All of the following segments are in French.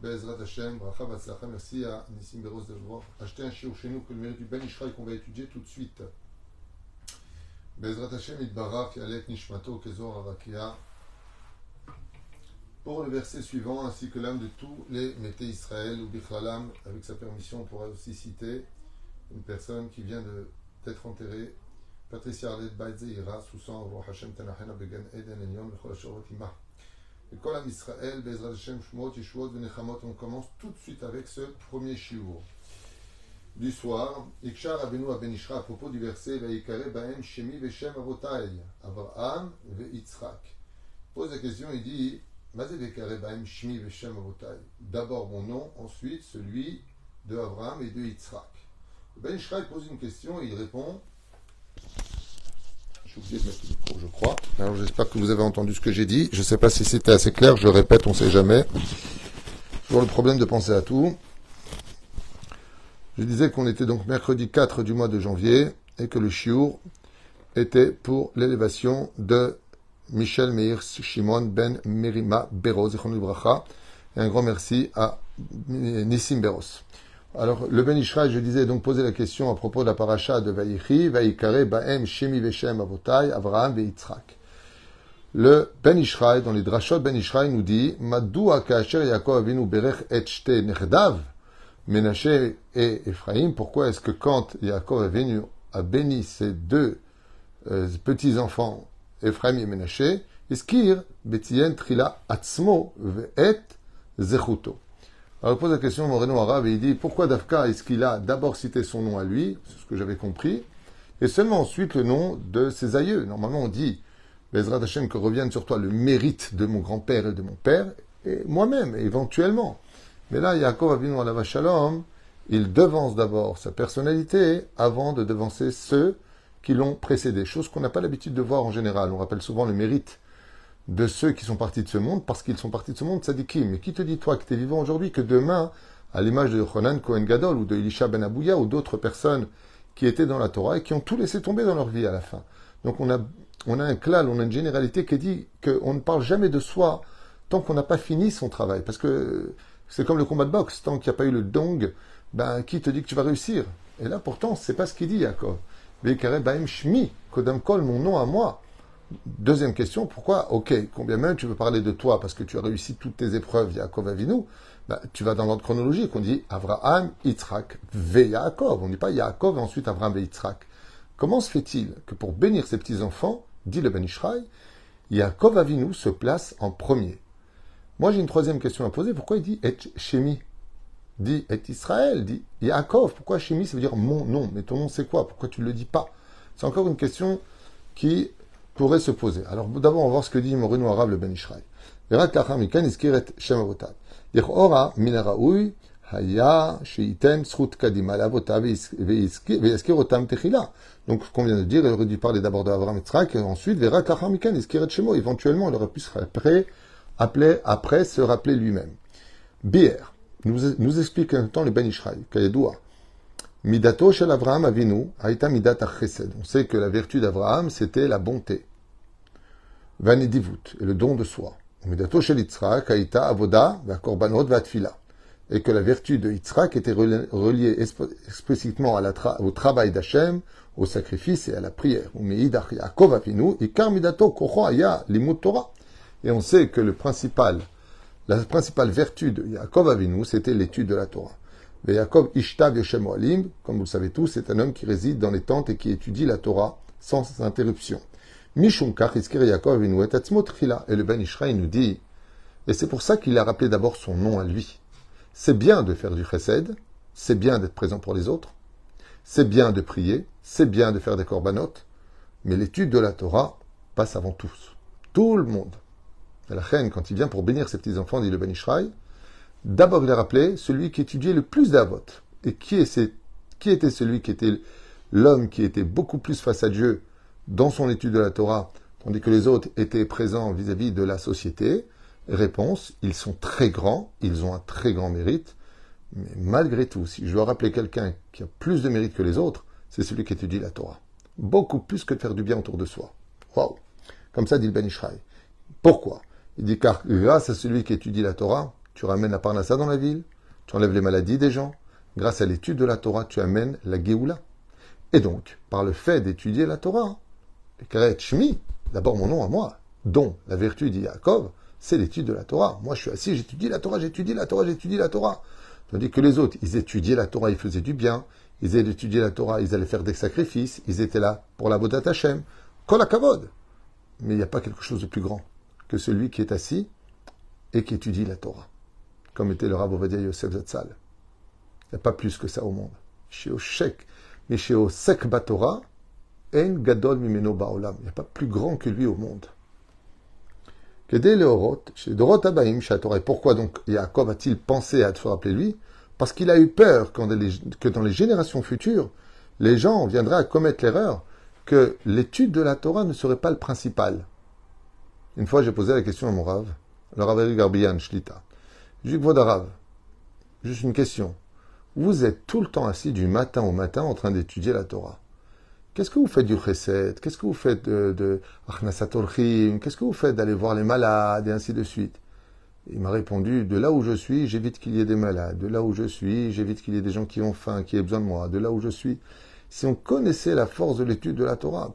Bezrat Hashem, bracha batzlacha, merci à Nissim Beros de voir acheter un shiur chez nous que le mérite du Ben Ishraï qu'on va étudier tout de suite. Bezrat Hashem, Itbarach, Yalek Nishmato, Kezor Arakia. Pour le verset suivant, ainsi que l'âme de tous les Mété Israël ou Bichlalam, avec sa permission, on pourra aussi citer une personne qui vient d'être enterrée, Patricia Arlette Baïzeira, sous Roi Hashem Tanachena Began Eden Enyom, Lechol Ashorot Et Kolam Israël, Bezrat Hashem Shmot, Yeshuot, on commence tout de suite avec ce premier shiur du soir. Ikshar Abenu Abenishra, à propos du verset, Vaikare Baem Shemi Veshem Avotai, Abraham Ve Yitzhak. Pose la question, il dit. D'abord mon nom, ensuite celui de Abraham et de Yitzhak. Ben pose une question et il répond. J'ai oublié de mettre le micro, je crois. Alors j'espère que vous avez entendu ce que j'ai dit. Je ne sais pas si c'était assez clair, je répète, on ne sait jamais. Toujours le problème de penser à tout. Je disais qu'on était donc mercredi 4 du mois de janvier et que le chiour était pour l'élévation de Michel Meir Shimon Ben Merima Beros, et un grand merci à Nissim Beros. Alors, le Ben Ishraï, je disais, donc poser la question à propos de la paracha de Vayichi, Vayikare, Baem, Shemi, Veshem, Avotai, Avraham, Veitzrak. Le Ben Ishraï, dans les Drashot Ben Ishraï, nous dit, Madua Kaasher Yaakov Avinu Berech et Shte Nechdav, Menaché et Ephraim, pourquoi est-ce que quand Yaakov Avinu a béni ses deux euh, petits-enfants, Ephraim et Menaché, Iskir, Betien, Trila, Atzmo, Ve'et, Zechuto. Alors, il pose la question Moreno Arabe et il dit pourquoi Dafka est-ce qu'il a d'abord cité son nom à lui, c'est ce que j'avais compris, et seulement ensuite le nom de ses aïeux. Normalement, on dit Bezrat Hashem que revienne sur toi le mérite de mon grand-père et de mon père, et moi-même, éventuellement. Mais là, Yaakov Avinu Alava Shalom, il devance d'abord sa personnalité avant de devancer ceux qui l'ont précédé, chose qu'on n'a pas l'habitude de voir en général. On rappelle souvent le mérite de ceux qui sont partis de ce monde parce qu'ils sont partis de ce monde tzadikim. Mais qui te dit, toi, que tu es vivant aujourd'hui, que demain, à l'image de Ronan Cohen Gadol ou de Elisha Ben Abouya ou d'autres personnes qui étaient dans la Torah et qui ont tout laissé tomber dans leur vie à la fin. Donc on a, on a un klal, on a une généralité qui dit qu'on ne parle jamais de soi tant qu'on n'a pas fini son travail. Parce que c'est comme le combat de boxe, tant qu'il n'y a pas eu le dong, ben, qui te dit que tu vas réussir? Et là, pourtant, c'est pas ce qu'il dit, Yaakov. Baem Shmi, Kodam Kol, mon nom à moi. Deuxième question, pourquoi Ok, combien même tu veux parler de toi parce que tu as réussi toutes tes épreuves, Yaakov Avinu bah, Tu vas dans l'ordre chronologique, on dit Avraham, Yitzhak, Ve Yaakov. On ne dit pas Yaakov et ensuite Avraham et Yitzhak. Comment se fait-il que pour bénir ses petits-enfants, dit le Ben Ishraï, Yaakov Avinu se place en premier? Moi j'ai une troisième question à poser, pourquoi il dit Et Shemi? Dit Et Israël, dit Yaakov, pourquoi Shemi? Ça veut dire mon nom, mais ton nom c'est quoi? Pourquoi tu ne le dis pas? C'est encore une question qui pourrait se poser. Alors d'abord, on va voir ce que dit Moreno Arabe le Ben Ishraï. ורק לאחר מכן הזכיר את שם אבותיו. לכאורה, מן הראוי היה שייתן זכות קדימה לאבותיו ויזכיר אותם תחילה. Donc, ce qu'on vient de dire, il aurait dû parler d'abord d'Abraham Yitzhak, et ensuite, ורק לאחר מכן הזכיר את שמו. Éventuellement, il aurait pu se rappeler, appeler, après se rappeler lui-même. Bière nous, nous explique un temps le Ben Ishraï, כידוע. Midato shel Avraham Avinu aïta midat chesed. On sait que la vertu d'Abraham, c'était la bonté. Vanidivut, et le don de soi. Midato shel Yitzhak aïta avoda korbanot vatfila. Et que la vertu de Yitzhak était reliée explicitement au travail d'Hachem, au sacrifice et à la prière. Et on sait que le principal, la principale vertu de Yaakov Avinu, c'était l'étude de la Torah. Yaakov Ishtav Yoshem Oalim, comme vous le savez tous, c'est un homme qui réside dans les tentes et qui étudie la Torah sans interruption. Iskir Yaakov Et le Ben Ishraï nous dit, et c'est pour ça qu'il a rappelé d'abord son nom à lui. C'est bien de faire du chesed, c'est bien d'être présent pour les autres, c'est bien de prier, c'est bien de faire des corbanotes, mais l'étude de la Torah passe avant tous. Tout le monde. Et la reine, quand il vient pour bénir ses petits-enfants, dit le Ben Ishraï, D'abord, il a rappelé celui qui étudiait le plus d'avot. Et qui, était celui qui était l'homme qui était beaucoup plus face à Dieu dans son étude de la Torah, tandis que les autres étaient présents vis-à-vis de la société? Réponse, ils sont très grands, ils ont un très grand mérite, mais malgré tout, si je dois rappeler quelqu'un qui a plus de mérite que les autres, c'est celui qui étudie la Torah. Beaucoup plus que de faire du bien autour de soi. Waouh Comme ça dit le Ben Ishraï. Pourquoi? Il dit car grâce à celui qui étudie la Torah, tu ramènes la parnassa dans la ville, tu enlèves les maladies des gens. Grâce à l'étude de la Torah, tu amènes la Géoula. Et donc, par le fait d'étudier la Torah, Shmi, d'abord mon nom à moi, dont la vertu dit Yaakov, c'est l'étude de la Torah. Moi, je suis assis, j'étudie la Torah, j'étudie la Torah, j'étudie la Torah. Tandis que les autres, ils étudiaient la Torah, ils faisaient du bien, ils étudier la Torah, ils allaient faire des sacrifices, ils étaient là pour la Bodat Hashem. Kol kavod. Mais il n'y a pas quelque chose de plus grand que celui qui est assis et qui étudie la Torah, comme était le Rav Ovadia Yosef Zatzal. Il n'y a pas plus que ça au monde. Chez Oshek, mais chez Osek Batora, En Gadol Mimeno Baolam. Il n'y a pas plus grand que lui au monde. Et pourquoi donc Yaakov a-t-il pensé à se rappeler lui? Parce qu'il a eu peur que dans les générations futures, les gens viendraient à commettre l'erreur que l'étude de la Torah ne serait pas le principal. Une fois, j'ai posé la question à mon Rav, le Rav Garbian Shlita. J'ai dit, Rav, juste une question. Vous êtes tout le temps assis du matin au matin en train d'étudier la Torah. Qu'est-ce que vous faites du chesed? Qu'est-ce que vous faites de, de Qu'est-ce que vous faites d'aller voir les malades et ainsi de suite? Il m'a répondu de là où je suis, j'évite qu'il y ait des malades. De là où je suis, j'évite qu'il y ait des gens qui ont faim, qui aient besoin de moi. De là où je suis. Si on connaissait la force de l'étude de la Torah,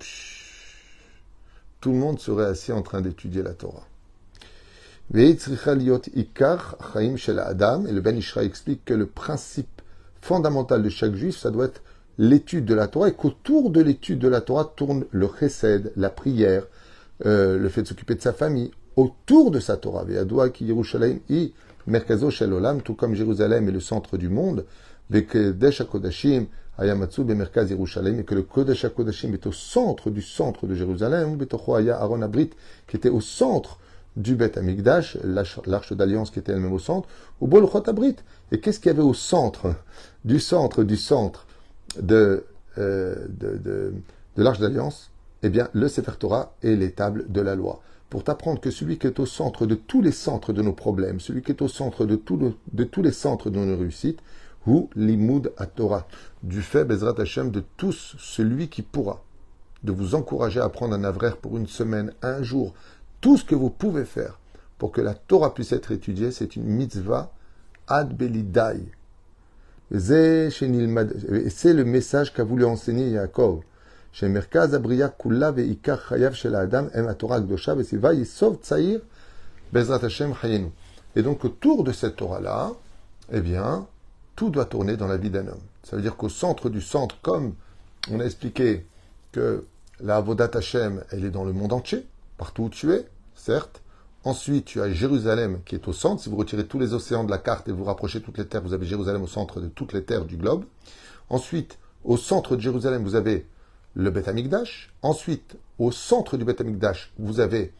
tout le monde serait assis en train d'étudier la Torah. Et le Ben Ishra explique que le principe fondamental de chaque juif, ça doit être l'étude de la Torah et qu'autour de l'étude de la Torah tourne le chesed, la prière, euh, le fait de s'occuper de sa famille, autour de sa Torah. tout comme Jérusalem est le centre du monde, et que le Kodesh HaKodashim est au centre du centre de Jérusalem, qui était au centre du Bet Amigdash, l'arche d'alliance qui était elle-même au centre, ou Bolchot Abrit. Et qu'est-ce qu'il y avait au centre du centre du centre euh, de, de, l'Arche d'Alliance, eh bien, le Sefer Torah est les tables de la loi. Pour t'apprendre que celui qui est au centre de tous les centres de nos problèmes, celui qui est au centre de, de tous les centres de nos réussites, ou l'imoud à Torah, du fait, Bezrat Hashem, de tous celui qui pourra, de vous encourager à apprendre un avraire pour une semaine, un jour, tout ce que vous pouvez faire pour que la Torah puisse être étudiée, c'est une mitzvah ad belidai, c'est le message qu'a voulu enseigner Yaakov. Et donc autour de cette Torah-là, eh bien, tout doit tourner dans la vie d'un homme. Ça veut dire qu'au centre du centre, comme on a expliqué que la Avodat Hashem, elle est dans le monde entier, partout où tu es, certes, Ensuite, tu as Jérusalem qui est au centre. Si vous retirez tous les océans de la carte et vous rapprochez toutes les terres, vous avez Jérusalem au centre de toutes les terres du globe. Ensuite, au centre de Jérusalem, vous avez le Beth Amikdash. Ensuite, au centre du Beth Amikdash, vous avez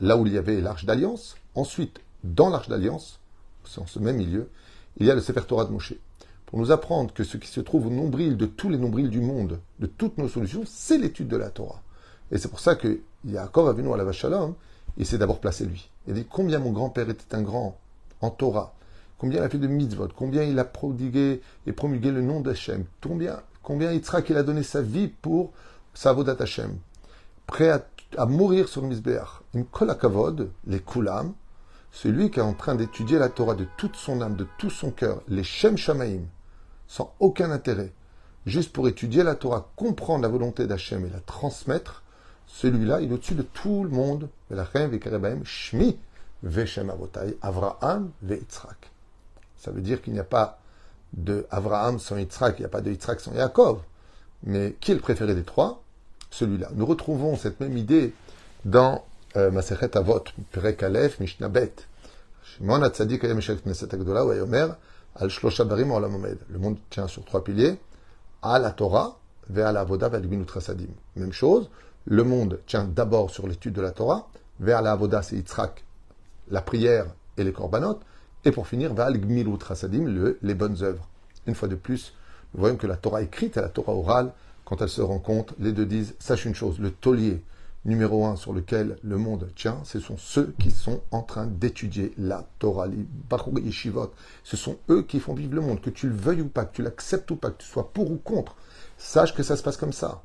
là où il y avait l'Arche d'Alliance. Ensuite, dans l'Arche d'Alliance, en ce même milieu, il y a le Sefer Torah de Moshe. Pour nous apprendre que ce qui se trouve au nombril de tous les nombrils du monde, de toutes nos solutions, c'est l'étude de la Torah. Et c'est pour ça que Yaakov venu à la Vachalom, il s'est d'abord placé lui. Il a dit combien mon grand-père était un grand en Torah, combien il a fait de mitzvot, combien il a prodigué et promulgué le nom d'Hachem, combien, combien Yitzhak il a donné sa vie pour sa vodat Hachem, prêt à, mourir sur le Mizbeach. Une kolakavod, les kulam, celui qui est en train d'étudier la Torah de toute son âme, de tout son cœur, les Shem Shamaim, sans aucun intérêt, juste pour étudier la Torah, comprendre la volonté d'Hachem et la transmettre, celui-là, il est au-dessus de tout le monde. Shmi Veshem Avotai, Avraham Yitzhak. Ça veut dire qu'il n'y a pas de Avraham sans Yitzhak, il n'y a pas de Yitzhak sans Yaakov. Mais qui est le préféré des trois? Celui-là. Nous retrouvons cette même idée dans euh, Masechet Avot, Perek Aleph, Mishnah Bet. Shimon Hatzadik Ayam Knesset Agdola, Wayomer, Al Shlosha Barim Le monde tient sur trois piliers, à la Torah, vers la Avoda, vers Même chose, le monde tient d'abord sur l'étude de la Torah, vers la Avoda, c'est Yitzhak, la prière et les korbanot, Et pour finir, Val Gmilut Chasadim, le, les bonnes œuvres. Une fois de plus, nous voyons que la Torah écrite et la Torah orale, quand elles se rencontrent, les deux disent, sache une chose, le taulier numéro un sur lequel le monde tient, ce sont ceux qui sont en train d'étudier la Torah, les Baruch Yeshivot. Ce sont eux qui font vivre le monde, que tu le veuilles ou pas, que tu l'acceptes ou pas, que tu sois pour ou contre. Sache que ça se passe comme ça.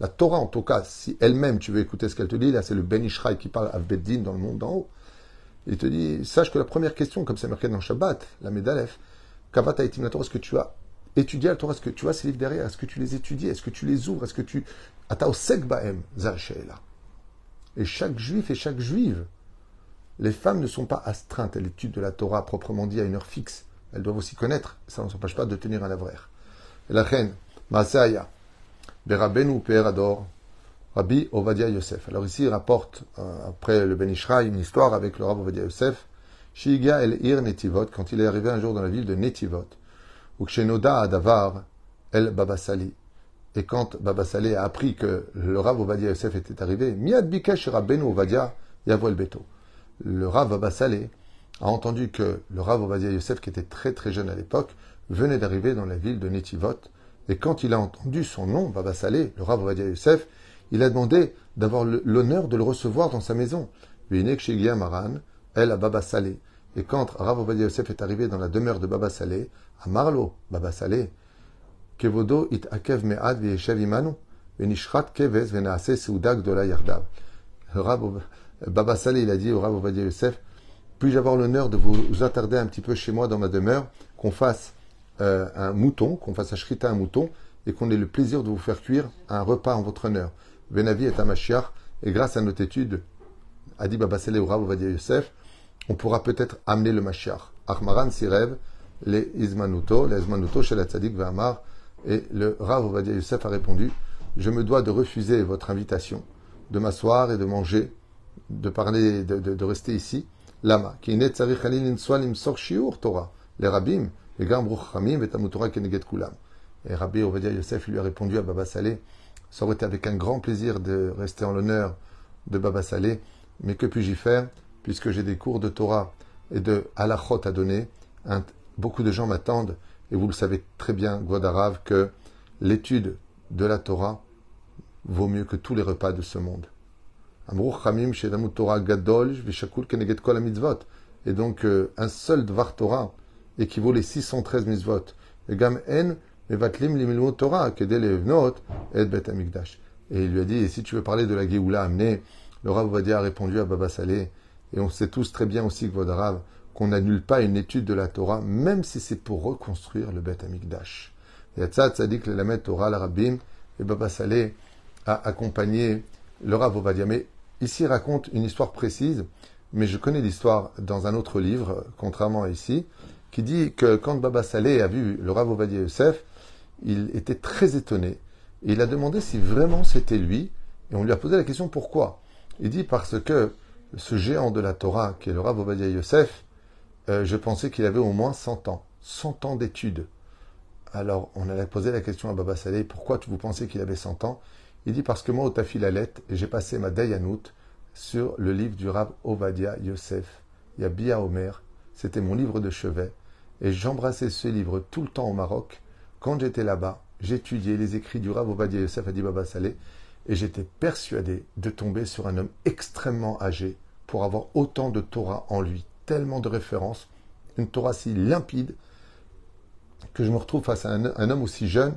La Torah, en tout cas, si elle-même, tu veux écouter ce qu'elle te dit, là c'est le Ben Ishraï qui parle à Beddin dans le monde d'en haut. Il te dit, sache que la première question, comme c'est marqué dans Shabbat, la Medalef, Kavat la Torah, est-ce que tu as étudié la Torah, est-ce que tu as ces livres derrière, est-ce que tu les étudies, est-ce que tu les ouvres, est-ce que tu... Là. Et chaque juif et chaque juive, les femmes ne sont pas astreintes à l'étude de la Torah proprement dit à une heure fixe. Elles doivent aussi connaître. Ça ne s'empêche pas de tenir un avraire. Et la reine, Masaya, Rabbi Ovadia Yosef. Alors ici, il rapporte, euh, après le Ben Ishra, une histoire avec le Rabbi Ovadia Yosef. Shiga el Ir Netivot, quand il est arrivé un jour dans la ville de Netivot, ou Ksenoda Adavar el Babasali. Et quand Baba Saleh a appris que le Rav Ovadia Yosef était arrivé, Miad Bikesh Rabbeinu Ovadia Yavo el Beto. Le Rav Baba Saleh a entendu que le Rav Ovadia Yosef, qui était très très jeune à l'époque, venait d'arriver dans la ville de Netivot. Et quand il a entendu son nom, Baba Saleh, le Rav Ovadia Yosef, il a demandé d'avoir l'honneur de le recevoir dans sa maison. Maran, elle Baba Saleh. Et quand Rav Ovadia Yosef est arrivé dans la demeure de Baba Saleh, à Marlo, Baba Saleh, Kevodo it akev me'ad v'yeshev imanu, v'nishrat kevez v'naase seuda gdola yardav. Baba Saleh, il a dit au Rav Ovadia Yosef, puis-je avoir l'honneur de vous attarder un petit peu chez moi dans ma demeure, qu'on fasse euh, un mouton, qu'on fasse un un mouton, et qu'on ait le plaisir de vous faire cuire un repas en votre honneur. Venavi est un Mashiach, et grâce à notre étude, a dit Baba Rav Ovadia Yosef, on pourra peut-être amener le Mashiach. Ahmaran rêve les Izmanuto, les Izmanuto chez la Tzadik Vamar, et le Rav Ovadia Youssef a répondu Je me dois de refuser votre invitation, de m'asseoir et de manger, de parler, de, de, rester ici. Lama, qui Torah, les Kulam. Et Rabbi Ovadia Yosef lui a répondu à Baba Saleh Ça aurait été avec un grand plaisir de rester en l'honneur de Baba Saleh, mais que puis-je y faire, puisque j'ai des cours de Torah et de halachot à donner. Beaucoup de gens m'attendent et vous le savez très bien, Guadarav, que l'étude de la Torah vaut mieux que tous les repas de ce monde. Et donc, euh, un seul Dvar Torah équivaut les 613 mitzvot. Et Gam En, Mevatlim Torah, Kedel Et Bet. Et il lui a dit, si tu veux parler de la Géoula amenée, le Rav Vadia a répondu à Baba Saleh, et on sait tous très bien aussi, Gvodarav, qu'on n'annule pas une étude de la Torah, même si c'est pour reconstruire le Beth Amikdash. Yatzat Tzadik le Lamed Torah l'Arabim, et Baba Saleh a accompagné le Rav Ovadia. Mais ici, il raconte une histoire précise, mais je connais l'histoire dans un autre livre, contrairement à ici, qui dit que quand Baba Saleh a vu le Rav Ovadia Yosef, il était très étonné. Et il a demandé si vraiment c'était lui, et on lui a posé la question pourquoi? Il dit parce que ce géant de la Torah, qui est le Rav Ovadia Yosef, euh, je pensais qu'il avait au moins 100 ans. 100 ans d'études. Alors, on allait poser la question à Baba Saleh, pourquoi vous pensez qu'il avait 100 ans? Il dit, parce que moi, au Tafilalet, j'ai passé ma Dayanout sur le livre du Rav Ovadia Yosef. Yabia Omer, c'était mon livre de chevet. Et j'embrassais ce livre tout le temps au Maroc. Quand j'étais là-bas, j'étudiais les écrits du Rav Ovadia Yosef, Baba Saleh, et j'étais persuadé de tomber sur un homme extrêmement âgé pour avoir autant de Torah en lui, tellement de références, une Torah si limpide, que je me retrouve face à un, homme aussi jeune,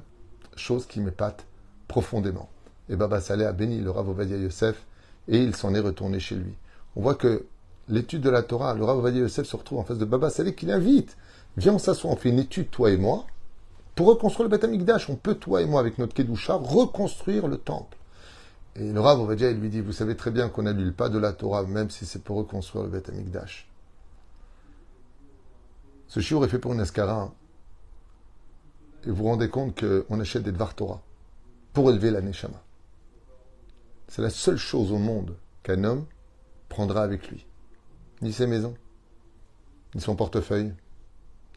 chose qui m'épate profondément. Et Baba Saleh a béni le Rav Ovadia Yosef et il s'en est retourné chez lui. On voit que l'étude de la Torah, le Rav Ovadia Yosef se retrouve en face de Baba Saleh qui l'invite. Viens, on s'assoit, on fait une étude, toi et moi, pour reconstruire le Beth. On peut, toi et moi, avec notre Kedusha, reconstruire le temple. Et le Rav Ovadia, il lui dit, vous savez très bien qu'on n'annule pas de la Torah, même si c'est pour reconstruire le Beth Amikdash. Ce chiour est fait pour une escara. Et vous vous rendez compte qu'on achète des Dvar Torah pour élever la Neshama. C'est la seule chose au monde qu'un homme prendra avec lui. Ni ses maisons, ni son portefeuille,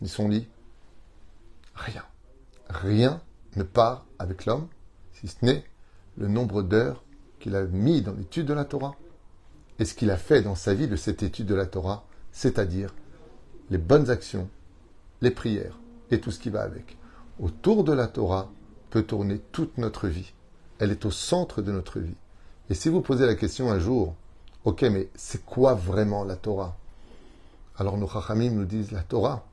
ni son lit. Rien. Rien ne part avec l'homme, si ce n'est le nombre d'heures qu'il a mis dans l'étude de la Torah et ce qu'il a fait dans sa vie de cette étude de la Torah, c'est-à-dire les bonnes actions, les prières et tout ce qui va avec. Autour de la Torah peut tourner toute notre vie. Elle est au centre de notre vie. Et si vous posez la question un jour, ok, mais c'est quoi vraiment la Torah? Alors nos Chachamim nous disent la Torah,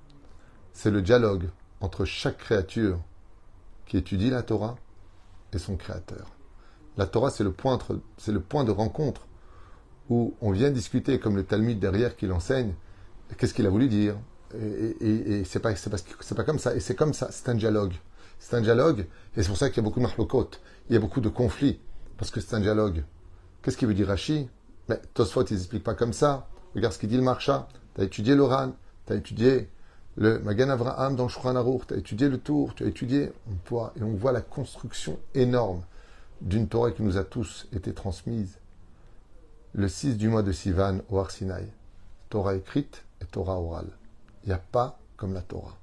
c'est le dialogue entre chaque créature qui étudie la Torah et son créateur. La Torah, c'est le, point, c'est le point de rencontre où on vient discuter, comme le Talmud derrière qui l'enseigne, qu'est-ce qu'il a voulu dire. Et, c'est pas, c'est, c'est pas comme ça. Et c'est comme ça, c'est un dialogue. C'est un dialogue, et c'est pour ça qu'il y a beaucoup de marlokot, il y a beaucoup de conflits, parce que c'est un dialogue. Qu'est-ce qu'il veut dire Rashi? Mais Tosfot, il n'explique pas comme ça. Regarde ce qu'il dit le Marcha. Tu as étudié l'Oran, tu as étudié le Magan Avraham dans le Shulchan Aruch, tu as étudié le Tour, tu as étudié, on et on voit la construction énorme d'une Torah qui nous a tous été transmise le 6 du mois de Sivan au Arsinaï. Torah écrite et Torah orale. Il n'y a pas comme la Torah.